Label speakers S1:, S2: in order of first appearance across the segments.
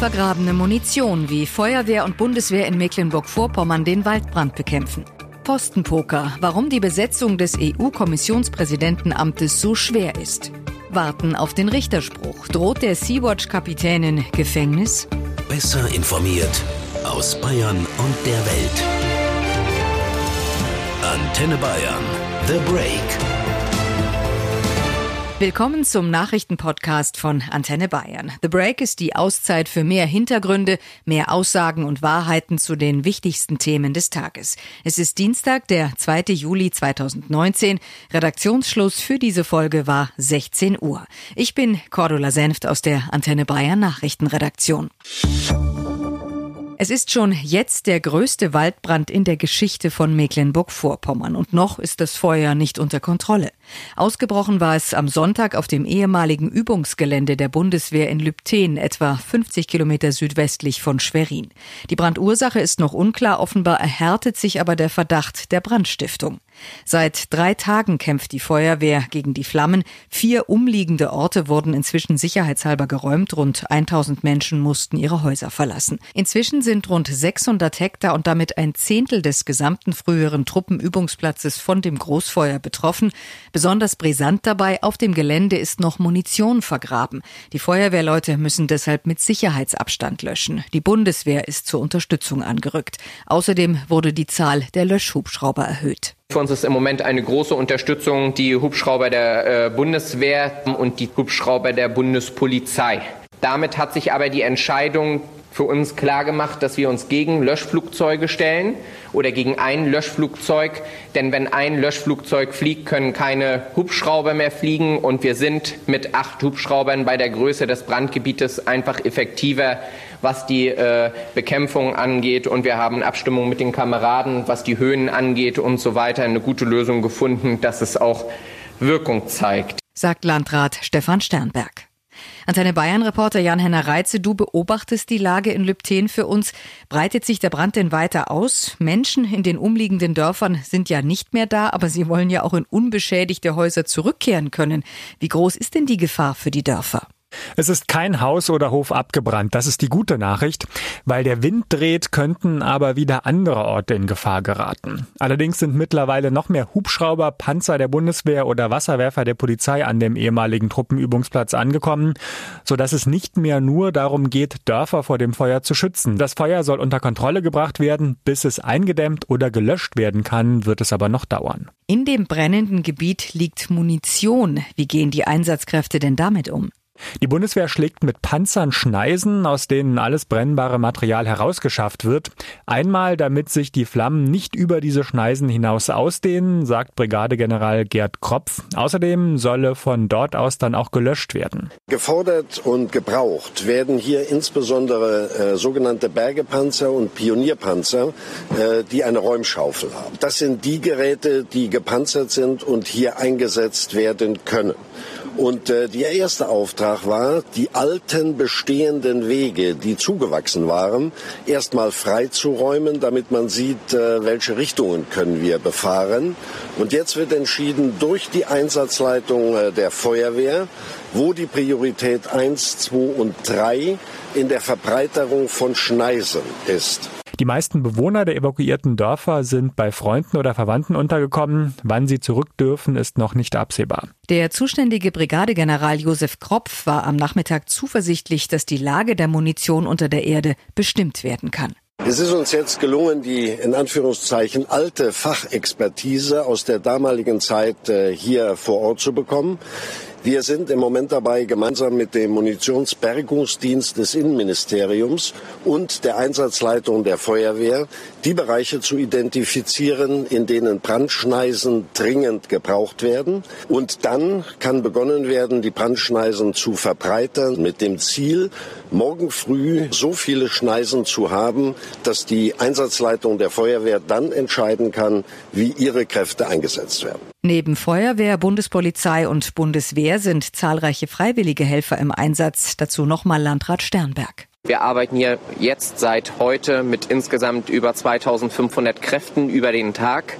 S1: Vergrabene Munition, wie Feuerwehr und Bundeswehr in Mecklenburg-Vorpommern den Waldbrand bekämpfen. Postenpoker, warum die Besetzung des EU-Kommissionspräsidentenamtes so schwer ist. Warten auf den Richterspruch. Droht der Sea-Watch-Kapitänin Gefängnis?
S2: Besser informiert aus Bayern und der Welt. Antenne Bayern. The Break.
S1: Willkommen zum Nachrichtenpodcast von Antenne Bayern. The Break ist die Auszeit für mehr Hintergründe, mehr Aussagen und Wahrheiten zu den wichtigsten Themen des Tages. Es ist Dienstag, der 2. Juli 2019. Redaktionsschluss für diese Folge war 16 Uhr. Ich bin Cordula Senft aus der Antenne Bayern Nachrichtenredaktion. Es ist schon jetzt der größte Waldbrand in der Geschichte von Mecklenburg-Vorpommern und noch ist das Feuer nicht unter Kontrolle. Ausgebrochen war es am Sonntag auf dem ehemaligen Übungsgelände der Bundeswehr in Lübten, etwa 50 Kilometer südwestlich von Schwerin. Die Brandursache ist noch unklar, offenbar erhärtet sich aber der Verdacht der Brandstiftung. Seit drei Tagen kämpft die Feuerwehr gegen die Flammen. Vier umliegende Orte wurden inzwischen sicherheitshalber geräumt. Rund 1000 Menschen mussten ihre Häuser verlassen. Inzwischen sind rund 600 Hektar und damit ein Zehntel des gesamten früheren Truppenübungsplatzes von dem Großfeuer betroffen. Besonders brisant dabei, auf dem Gelände ist noch Munition vergraben. Die Feuerwehrleute müssen deshalb mit Sicherheitsabstand löschen. Die Bundeswehr ist zur Unterstützung angerückt. Außerdem wurde die Zahl der Löschhubschrauber erhöht.
S3: Für uns ist im Moment eine große Unterstützung die Hubschrauber der äh, Bundeswehr und die Hubschrauber der Bundespolizei. Damit hat sich aber die Entscheidung für uns klar gemacht, dass wir uns gegen Löschflugzeuge stellen oder gegen ein Löschflugzeug. Denn wenn ein Löschflugzeug fliegt, können keine Hubschrauber mehr fliegen. Und wir sind mit acht Hubschraubern bei der Größe des Brandgebietes einfach effektiver, was die äh, Bekämpfung angeht. Und wir haben Abstimmung mit den Kameraden, was die Höhen angeht und so weiter, eine gute Lösung gefunden, dass es auch Wirkung zeigt.
S1: Sagt Landrat Stefan Sternberg. Antenne Bayern-Reporter Jan-Henner Reitze, du beobachtest die Lage in Lübten für uns. Breitet sich der Brand denn weiter aus? Menschen in den umliegenden Dörfern sind ja nicht mehr da, aber sie wollen ja auch in unbeschädigte Häuser zurückkehren können. Wie groß ist denn die Gefahr für die Dörfer?
S4: Es ist kein Haus oder Hof abgebrannt. Das ist die gute Nachricht. Weil der Wind dreht, könnten aber wieder andere Orte in Gefahr geraten. Allerdings sind mittlerweile noch mehr Hubschrauber, Panzer der Bundeswehr oder Wasserwerfer der Polizei an dem ehemaligen Truppenübungsplatz angekommen, sodass es nicht mehr nur darum geht, Dörfer vor dem Feuer zu schützen. Das Feuer soll unter Kontrolle gebracht werden. Bis es eingedämmt oder gelöscht werden kann, wird es aber noch dauern.
S1: In dem brennenden Gebiet liegt Munition. Wie gehen die Einsatzkräfte denn damit um?
S4: Die Bundeswehr schlägt mit Panzern Schneisen, aus denen alles brennbare Material herausgeschafft wird. Einmal, damit sich die Flammen nicht über diese Schneisen hinaus ausdehnen, sagt Brigadegeneral Gerd Kropf. Außerdem solle von dort aus dann auch gelöscht werden.
S5: Gefordert und gebraucht werden hier insbesondere äh, sogenannte Bergepanzer und Pionierpanzer, äh, die eine Räumschaufel haben. Das sind die Geräte, die gepanzert sind und hier eingesetzt werden können. Und äh, der erste Auftrag war, die alten bestehenden Wege, die zugewachsen waren, erstmal freizuräumen, damit man sieht, äh, welche Richtungen können wir befahren. Und jetzt wird entschieden durch die Einsatzleitung äh, der Feuerwehr, wo die Priorität 1, 2 und 3 in der Verbreiterung von Schneisen ist.
S4: Die meisten Bewohner der evakuierten Dörfer sind bei Freunden oder Verwandten untergekommen. Wann sie zurück dürfen, ist noch nicht absehbar.
S1: Der zuständige Brigadegeneral Josef Kropf war am Nachmittag zuversichtlich, dass die Lage der Munition unter der Erde bestimmt werden kann.
S5: Es ist uns jetzt gelungen, die in Anführungszeichen alte Fachexpertise aus der damaligen Zeit äh, hier vor Ort zu bekommen. Wir sind im Moment dabei, gemeinsam mit dem Munitionsbergungsdienst des Innenministeriums und der Einsatzleitung der Feuerwehr die Bereiche zu identifizieren, in denen Brandschneisen dringend gebraucht werden. Und dann kann begonnen werden, die Brandschneisen zu verbreitern mit dem Ziel, morgen früh so viele Schneisen zu haben, dass die Einsatzleitung der Feuerwehr dann entscheiden kann, wie ihre Kräfte eingesetzt werden.
S1: Neben Feuerwehr, Bundespolizei und Bundeswehr sind zahlreiche freiwillige Helfer im Einsatz. Dazu nochmal Landrat Sternberg.
S3: Wir arbeiten hier jetzt seit heute mit insgesamt über 2500 Kräften über den Tag.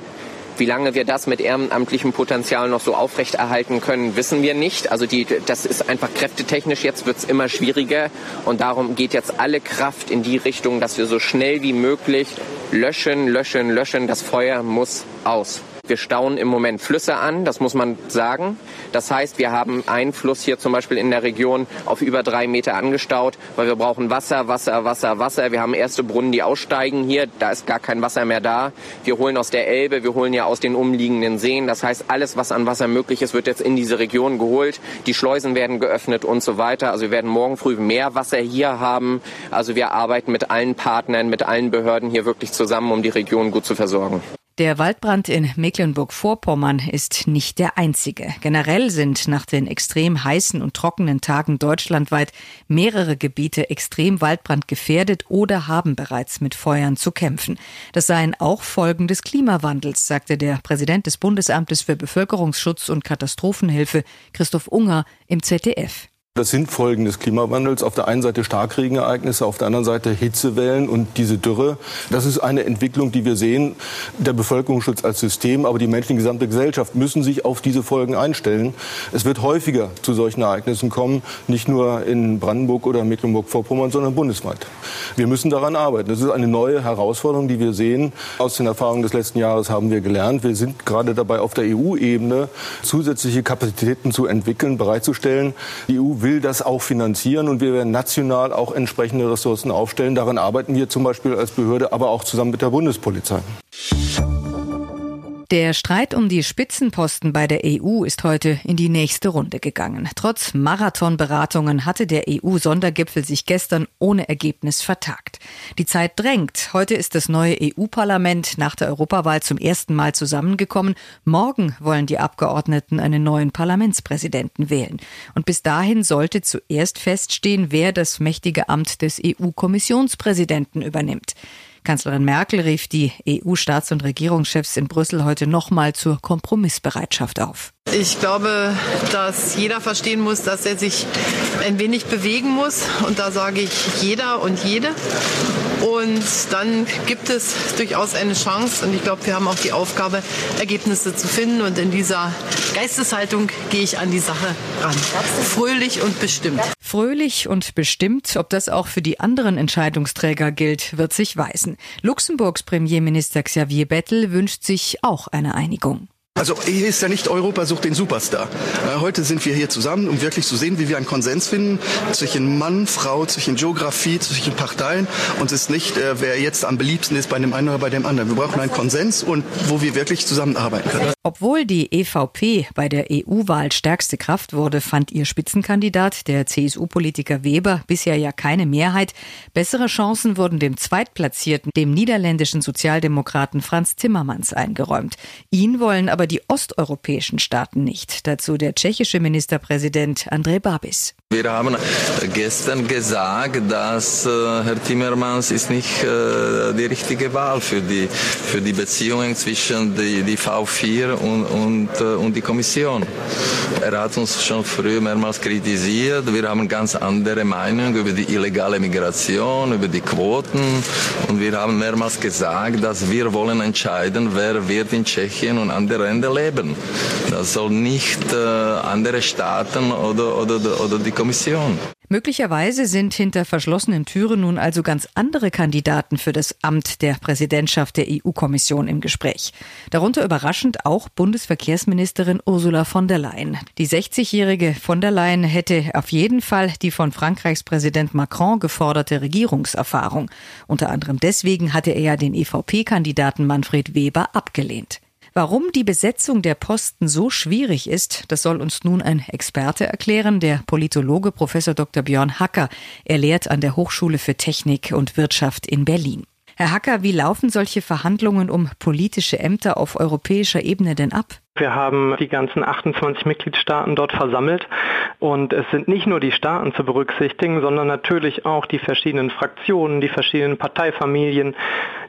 S3: Wie lange wir das mit ehrenamtlichem Potenzial noch so aufrechterhalten können, wissen wir nicht. Also die, das ist einfach kräftetechnisch. Jetzt wird es immer schwieriger. Und darum geht jetzt alle Kraft in die Richtung, dass wir so schnell wie möglich löschen, löschen, löschen. Das Feuer muss aus. Wir stauen im Moment Flüsse an, das muss man sagen. Das heißt, wir haben einen Fluss hier zum Beispiel in der Region auf über drei Meter angestaut, weil wir brauchen Wasser, Wasser, Wasser, Wasser. Wir haben erste Brunnen, die aussteigen hier. Da ist gar kein Wasser mehr da. Wir holen aus der Elbe, wir holen ja aus den umliegenden Seen. Das heißt, alles, was an Wasser möglich ist, wird jetzt in diese Region geholt. Die Schleusen werden geöffnet und so weiter. Also wir werden morgen früh mehr Wasser hier haben. Also wir arbeiten mit allen Partnern, mit allen Behörden hier wirklich zusammen, um die Region gut zu versorgen.
S1: Der Waldbrand in Mecklenburg-Vorpommern ist nicht der einzige. Generell sind nach den extrem heißen und trockenen Tagen deutschlandweit mehrere Gebiete extrem waldbrandgefährdet oder haben bereits mit Feuern zu kämpfen. Das seien auch Folgen des Klimawandels, sagte der Präsident des Bundesamtes für Bevölkerungsschutz und Katastrophenhilfe Christoph Unger im ZDF.
S6: Das sind Folgen des Klimawandels. Auf der einen Seite Starkregenereignisse, auf der anderen Seite Hitzewellen und diese Dürre. Das ist eine Entwicklung, die wir sehen. Der Bevölkerungsschutz als System, aber die Menschen, die gesamte Gesellschaft müssen sich auf diese Folgen einstellen. Es wird häufiger zu solchen Ereignissen kommen, nicht nur in Brandenburg oder Mecklenburg-Vorpommern, sondern bundesweit. Wir müssen daran arbeiten. Das ist eine neue Herausforderung, die wir sehen. Aus den Erfahrungen des letzten Jahres haben wir gelernt. Wir sind gerade dabei, auf der EU-Ebene zusätzliche Kapazitäten zu entwickeln, bereitzustellen. Die EU will das auch finanzieren und wir werden national auch entsprechende Ressourcen aufstellen. Daran arbeiten wir zum Beispiel als Behörde, aber auch zusammen mit der Bundespolizei.
S1: Der Streit um die Spitzenposten bei der EU ist heute in die nächste Runde gegangen. Trotz Marathonberatungen hatte der EU-Sondergipfel sich gestern ohne Ergebnis vertagt. Die Zeit drängt. Heute ist das neue EU-Parlament nach der Europawahl zum ersten Mal zusammengekommen. Morgen wollen die Abgeordneten einen neuen Parlamentspräsidenten wählen. Und bis dahin sollte zuerst feststehen, wer das mächtige Amt des EU-Kommissionspräsidenten übernimmt. Kanzlerin Merkel rief die EU-Staats- und Regierungschefs in Brüssel heute nochmal zur Kompromissbereitschaft auf.
S7: Ich glaube, dass jeder verstehen muss, dass er sich ein wenig bewegen muss. Und da sage ich jeder und jede. Und dann gibt es durchaus eine Chance. Und ich glaube, wir haben auch die Aufgabe, Ergebnisse zu finden. Und in dieser Geisteshaltung gehe ich an die Sache ran. Fröhlich und bestimmt.
S1: Fröhlich und bestimmt, ob das auch für die anderen Entscheidungsträger gilt, wird sich weisen. Luxemburgs Premierminister Xavier Bettel wünscht sich auch eine Einigung.
S8: Also hier ist ja nicht Europa sucht den Superstar. Äh, heute sind wir hier zusammen, um wirklich zu sehen, wie wir einen Konsens finden zwischen Mann, Frau, zwischen Geografie, zwischen Parteien und es ist nicht, äh, wer jetzt am beliebsten ist bei dem einen oder bei dem anderen. Wir brauchen einen Konsens und wo wir wirklich zusammenarbeiten können.
S1: Obwohl die EVP bei der EU-Wahl stärkste Kraft wurde, fand ihr Spitzenkandidat, der CSU-Politiker Weber, bisher ja keine Mehrheit. Bessere Chancen wurden dem Zweitplatzierten, dem niederländischen Sozialdemokraten Franz Timmermans eingeräumt. Ihn wollen aber die osteuropäischen Staaten nicht. Dazu der tschechische Ministerpräsident Andrej Babis.
S9: Wir haben gestern gesagt, dass äh, Herr Timmermans ist nicht äh, die richtige Wahl für die, für die Beziehungen zwischen die, die V4 und, und, äh, und die Kommission. Er hat uns schon früher mehrmals kritisiert. Wir haben ganz andere Meinungen über die illegale Migration, über die Quoten. Und wir haben mehrmals gesagt, dass wir wollen entscheiden, wer wird in Tschechien und andere Länder leben. Das soll nicht äh, andere Staaten oder, oder, oder die Kommission.
S1: Möglicherweise sind hinter verschlossenen Türen nun also ganz andere Kandidaten für das Amt der Präsidentschaft der EU-Kommission im Gespräch. Darunter überraschend auch Bundesverkehrsministerin Ursula von der Leyen. Die 60-jährige von der Leyen hätte auf jeden Fall die von Frankreichs Präsident Macron geforderte Regierungserfahrung. Unter anderem deswegen hatte er ja den EVP-Kandidaten Manfred Weber abgelehnt. Warum die Besetzung der Posten so schwierig ist, das soll uns nun ein Experte erklären, der Politologe Professor Dr. Björn Hacker. Er lehrt an der Hochschule für Technik und Wirtschaft in Berlin. Herr Hacker, wie laufen solche Verhandlungen um politische Ämter auf europäischer Ebene denn ab?
S10: Wir haben die ganzen 28 Mitgliedstaaten dort versammelt und es sind nicht nur die Staaten zu berücksichtigen, sondern natürlich auch die verschiedenen Fraktionen, die verschiedenen Parteifamilien,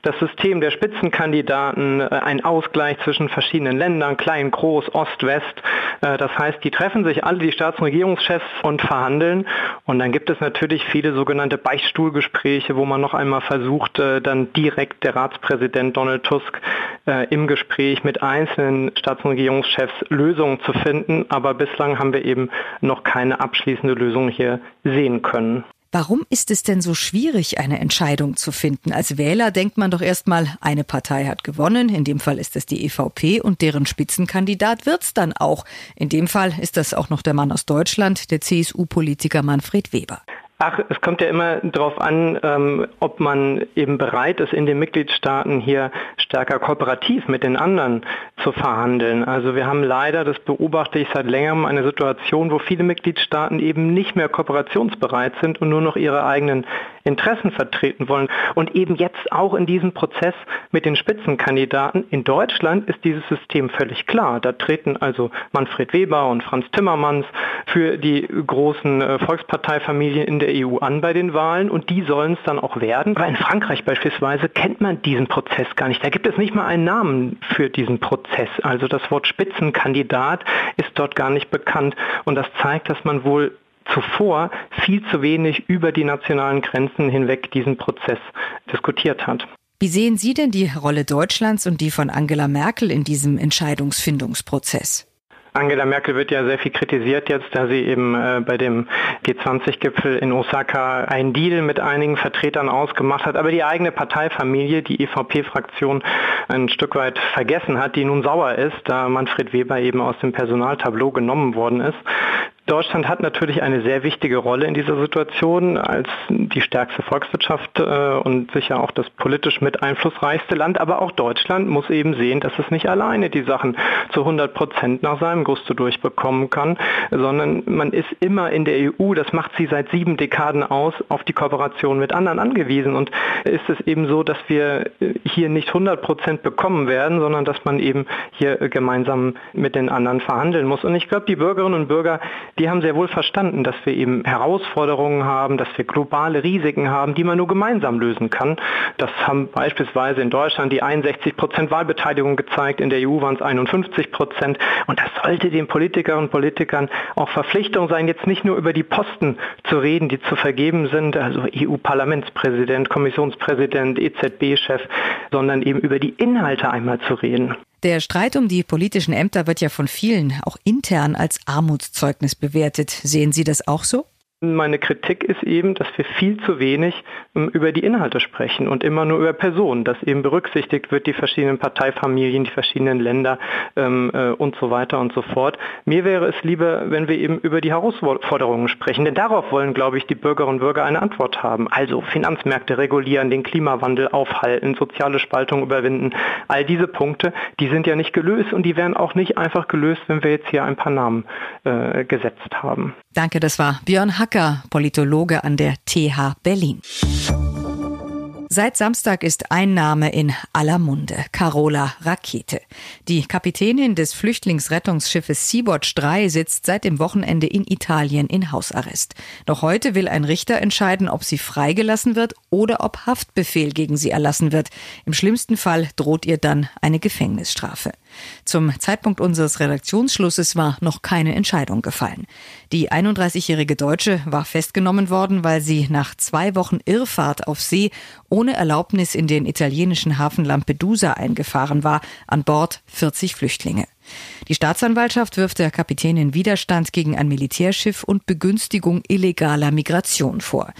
S10: das System der Spitzenkandidaten, äh, ein Ausgleich zwischen verschiedenen Ländern, klein, groß, Ost, West. Äh, das heißt, die treffen sich alle, die Staats- und Regierungschefs und verhandeln. Und dann gibt es natürlich viele sogenannte Beichtstuhlgespräche, wo man noch einmal versucht, äh, dann direkt der Ratspräsident Donald Tusk im Gespräch mit einzelnen Staats- und Regierungschefs Lösungen zu finden. Aber bislang haben wir eben noch keine abschließende Lösung hier sehen können.
S1: Warum ist es denn so schwierig, eine Entscheidung zu finden? Als Wähler denkt man doch erstmal, eine Partei hat gewonnen, in dem Fall ist es die EVP und deren Spitzenkandidat wird's dann auch. In dem Fall ist das auch noch der Mann aus Deutschland, der CSU-Politiker Manfred Weber.
S10: Ach, es kommt ja immer darauf an, ähm, ob man eben bereit ist, in den Mitgliedstaaten hier stärker kooperativ mit den anderen zu verhandeln. Also wir haben leider, das beobachte ich seit längerem, eine Situation, wo viele Mitgliedstaaten eben nicht mehr kooperationsbereit sind und nur noch ihre eigenen Interessen vertreten wollen. Und eben jetzt auch in diesem Prozess mit den Spitzenkandidaten. In Deutschland ist dieses System völlig klar. Da treten also Manfred Weber und Franz Timmermans für die großen äh, Volksparteifamilien in der EU an bei den Wahlen und die sollen es dann auch werden. Aber in Frankreich beispielsweise kennt man diesen Prozess gar nicht. Da gibt es nicht mal einen Namen für diesen Prozess. Also das Wort Spitzenkandidat ist dort gar nicht bekannt und das zeigt, dass man wohl zuvor viel zu wenig über die nationalen Grenzen hinweg diesen Prozess diskutiert hat.
S1: Wie sehen Sie denn die Rolle Deutschlands und die von Angela Merkel in diesem Entscheidungsfindungsprozess?
S10: Angela Merkel wird ja sehr viel kritisiert jetzt, da sie eben äh, bei dem G20-Gipfel in Osaka einen Deal mit einigen Vertretern ausgemacht hat, aber die eigene Parteifamilie, die EVP-Fraktion, ein Stück weit vergessen hat, die nun sauer ist, da Manfred Weber eben aus dem Personaltableau genommen worden ist. Deutschland hat natürlich eine sehr wichtige Rolle in dieser Situation als die stärkste Volkswirtschaft äh, und sicher auch das politisch mit einflussreichste Land. Aber auch Deutschland muss eben sehen, dass es nicht alleine die Sachen zu 100 Prozent nach seinem Gusto durchbekommen kann, sondern man ist immer in der EU, das macht sie seit sieben Dekaden aus, auf die Kooperation mit anderen angewiesen. Und ist es eben so, dass wir hier nicht 100 Prozent bekommen werden, sondern dass man eben hier gemeinsam mit den anderen verhandeln muss. Und ich glaube, die Bürgerinnen und Bürger, die haben sehr wohl verstanden, dass wir eben Herausforderungen haben, dass wir globale Risiken haben, die man nur gemeinsam lösen kann. Das haben beispielsweise in Deutschland die 61 Prozent Wahlbeteiligung gezeigt, in der EU waren es 51 Prozent. Und das sollte den Politikerinnen und Politikern auch Verpflichtung sein, jetzt nicht nur über die Posten zu reden, die zu vergeben sind, also EU-Parlamentspräsident, Kommissionspräsident, EZB-Chef, sondern eben über die Inhalte einmal zu reden.
S1: Der Streit um die politischen Ämter wird ja von vielen auch intern als Armutszeugnis bewertet. Sehen Sie das auch so?
S10: Meine Kritik ist eben, dass wir viel zu wenig ähm, über die Inhalte sprechen und immer nur über Personen, dass eben berücksichtigt wird, die verschiedenen Parteifamilien, die verschiedenen Länder ähm, äh, und so weiter und so fort. Mir wäre es lieber, wenn wir eben über die Herausforderungen sprechen, denn darauf wollen, glaube ich, die Bürgerinnen und Bürger eine Antwort haben. Also Finanzmärkte regulieren, den Klimawandel aufhalten, soziale Spaltung überwinden. All diese Punkte, die sind ja nicht gelöst und die werden auch nicht einfach gelöst, wenn wir jetzt hier ein paar Namen äh, gesetzt haben.
S1: Danke, das war Björn Hack Hacker, Politologe an der TH Berlin. Seit Samstag ist ein Name in aller Munde, Carola Rakete. Die Kapitänin des Flüchtlingsrettungsschiffes Sea-Watch 3 sitzt seit dem Wochenende in Italien in Hausarrest. Noch heute will ein Richter entscheiden, ob sie freigelassen wird oder ob Haftbefehl gegen sie erlassen wird. Im schlimmsten Fall droht ihr dann eine Gefängnisstrafe. Zum Zeitpunkt unseres Redaktionsschlusses war noch keine Entscheidung gefallen. Die 31-jährige Deutsche war festgenommen worden, weil sie nach zwei Wochen Irrfahrt auf See ohne Erlaubnis in den italienischen Hafen Lampedusa eingefahren war, an Bord 40 Flüchtlinge. Die Staatsanwaltschaft wirft der Kapitänin Widerstand gegen ein Militärschiff und Begünstigung illegaler Migration vor.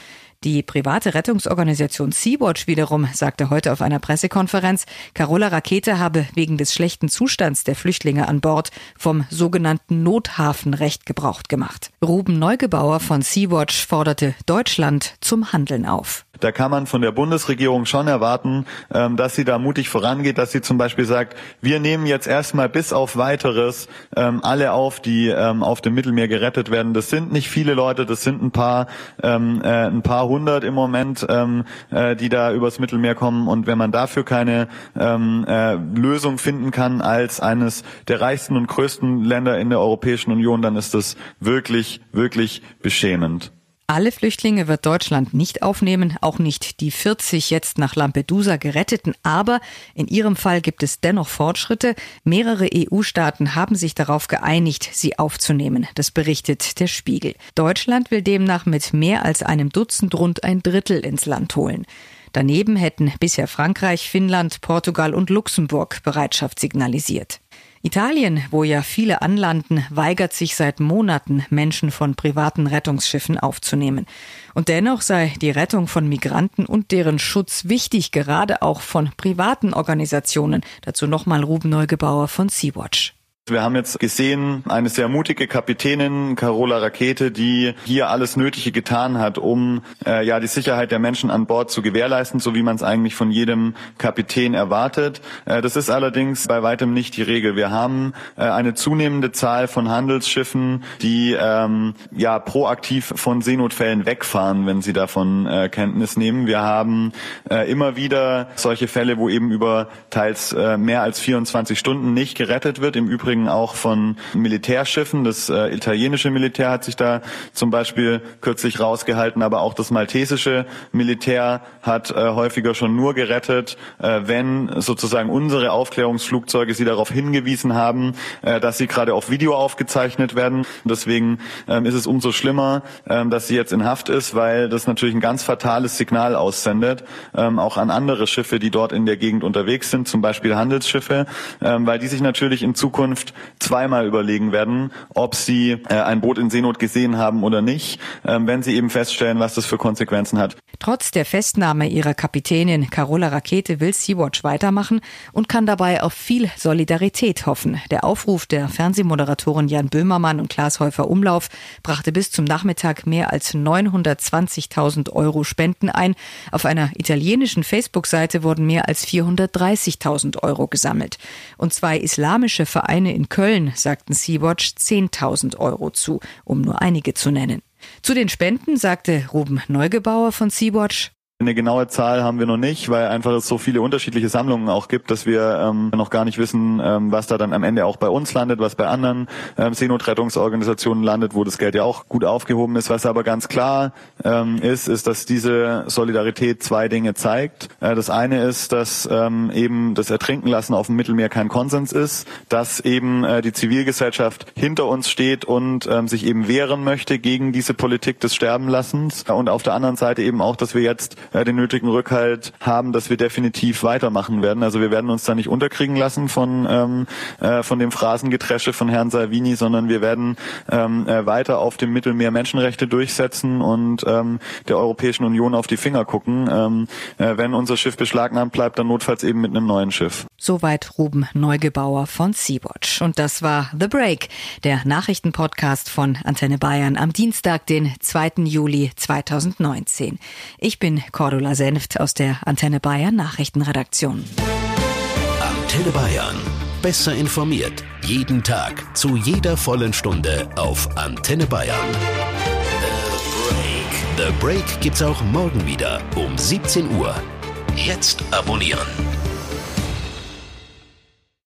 S1: Die private Rettungsorganisation Sea-Watch wiederum sagte heute auf einer Pressekonferenz, Carola Rakete habe wegen des schlechten Zustands der Flüchtlinge an Bord vom sogenannten Nothafenrecht Gebrauch gemacht. Ruben Neugebauer von Sea-Watch forderte Deutschland zum Handeln auf.
S11: Da kann man von der Bundesregierung schon erwarten, ähm, dass sie da mutig vorangeht, dass sie zum Beispiel sagt, wir nehmen jetzt erstmal bis auf weiteres ähm, alle auf, die ähm, auf dem Mittelmeer gerettet werden. Das sind nicht viele Leute, das sind ein paar, äh, ein paar hundert im Moment, äh, die da übers Mittelmeer kommen. Und wenn man dafür keine äh, Lösung finden kann als eines der reichsten und größten Länder in der Europäischen Union, dann ist das wirklich, wirklich beschämend.
S1: Alle Flüchtlinge wird Deutschland nicht aufnehmen, auch nicht die 40 jetzt nach Lampedusa geretteten. Aber in ihrem Fall gibt es dennoch Fortschritte. Mehrere EU-Staaten haben sich darauf geeinigt, sie aufzunehmen. Das berichtet der Spiegel. Deutschland will demnach mit mehr als einem Dutzend rund ein Drittel ins Land holen. Daneben hätten bisher Frankreich, Finnland, Portugal und Luxemburg Bereitschaft signalisiert. Italien, wo ja viele anlanden, weigert sich seit Monaten, Menschen von privaten Rettungsschiffen aufzunehmen. Und dennoch sei die Rettung von Migranten und deren Schutz wichtig, gerade auch von privaten Organisationen. Dazu nochmal Ruben Neugebauer von Sea-Watch.
S11: Wir haben jetzt gesehen, eine sehr mutige Kapitänin, Carola Rakete, die hier alles Nötige getan hat, um äh, ja die Sicherheit der Menschen an Bord zu gewährleisten, so wie man es eigentlich von jedem Kapitän erwartet. Äh, das ist allerdings bei weitem nicht die Regel. Wir haben äh, eine zunehmende Zahl von Handelsschiffen, die ähm, ja proaktiv von Seenotfällen wegfahren, wenn sie davon äh, Kenntnis nehmen. Wir haben äh, immer wieder solche Fälle, wo eben über teils äh, mehr als 24 Stunden nicht gerettet wird. Im Übrigen Übrigen auch von Militärschiffen. Das äh, italienische Militär hat sich da zum Beispiel kürzlich rausgehalten, aber auch das maltesische Militär hat äh, häufiger schon nur gerettet, äh, wenn sozusagen unsere Aufklärungsflugzeuge sie darauf hingewiesen haben, äh, dass sie gerade auf Video aufgezeichnet werden. Deswegen ähm, ist es umso schlimmer, ähm, dass sie jetzt in Haft ist, weil das natürlich ein ganz fatales Signal aussendet, ähm, auch an andere Schiffe, die dort in der Gegend unterwegs sind, zum Beispiel Handelsschiffe, weil die sich natürlich in Zukunft Zukunft zweimal überlegen werden, ob sie äh, ein Boot in Seenot gesehen haben oder nicht, äh, wenn sie eben feststellen, was das für Konsequenzen hat.
S1: Trotz der Festnahme ihrer Kapitänin Carola Rakete will Sea-Watch weitermachen und kann dabei auf viel Solidarität hoffen. Der Aufruf der Fernsehmoderatoren Jan Böhmermann und Klaas Häufer Umlauf brachte bis zum Nachmittag mehr als 920.000 Euro Spenden ein. Auf einer italienischen Facebook-Seite wurden mehr als 430.000 Euro gesammelt. Und zwei islamische Vereine in Köln sagten Sea-Watch 10.000 Euro zu, um nur einige zu nennen. Zu den Spenden sagte Ruben Neugebauer von Sea-Watch,
S11: eine genaue Zahl haben wir noch nicht, weil einfach es so viele unterschiedliche Sammlungen auch gibt, dass wir ähm, noch gar nicht wissen, ähm, was da dann am Ende auch bei uns landet, was bei anderen ähm, Seenotrettungsorganisationen landet, wo das Geld ja auch gut aufgehoben ist. Was aber ganz klar ähm, ist, ist, dass diese Solidarität zwei Dinge zeigt. Äh, das eine ist, dass ähm, eben das Ertrinkenlassen auf dem Mittelmeer kein Konsens ist, dass eben äh, die Zivilgesellschaft hinter uns steht und ähm, sich eben wehren möchte gegen diese Politik des Sterbenlassens und auf der anderen Seite eben auch, dass wir jetzt äh, den nötigen Rückhalt haben, dass wir definitiv weitermachen werden. Also wir werden uns da nicht unterkriegen lassen von, ähm, äh, von dem Phrasengetresche von Herrn Salvini, sondern wir werden ähm, äh, weiter auf dem Mittelmeer Menschenrechte durchsetzen und ähm, der Europäischen Union auf die Finger gucken. Ähm, äh, wenn unser Schiff beschlagnahmt bleibt, dann notfalls eben mit einem neuen Schiff.
S1: Soweit Ruben Neugebauer von Sea-Watch. Und das war The Break, der Nachrichtenpodcast von Antenne Bayern am Dienstag, den 2. Juli 2019. Ich bin Cordula Senft aus der Antenne Bayern Nachrichtenredaktion.
S2: Antenne Bayern. Besser informiert. Jeden Tag. Zu jeder vollen Stunde auf Antenne Bayern. The Break. The Break gibt's auch morgen wieder um 17 Uhr. Jetzt abonnieren.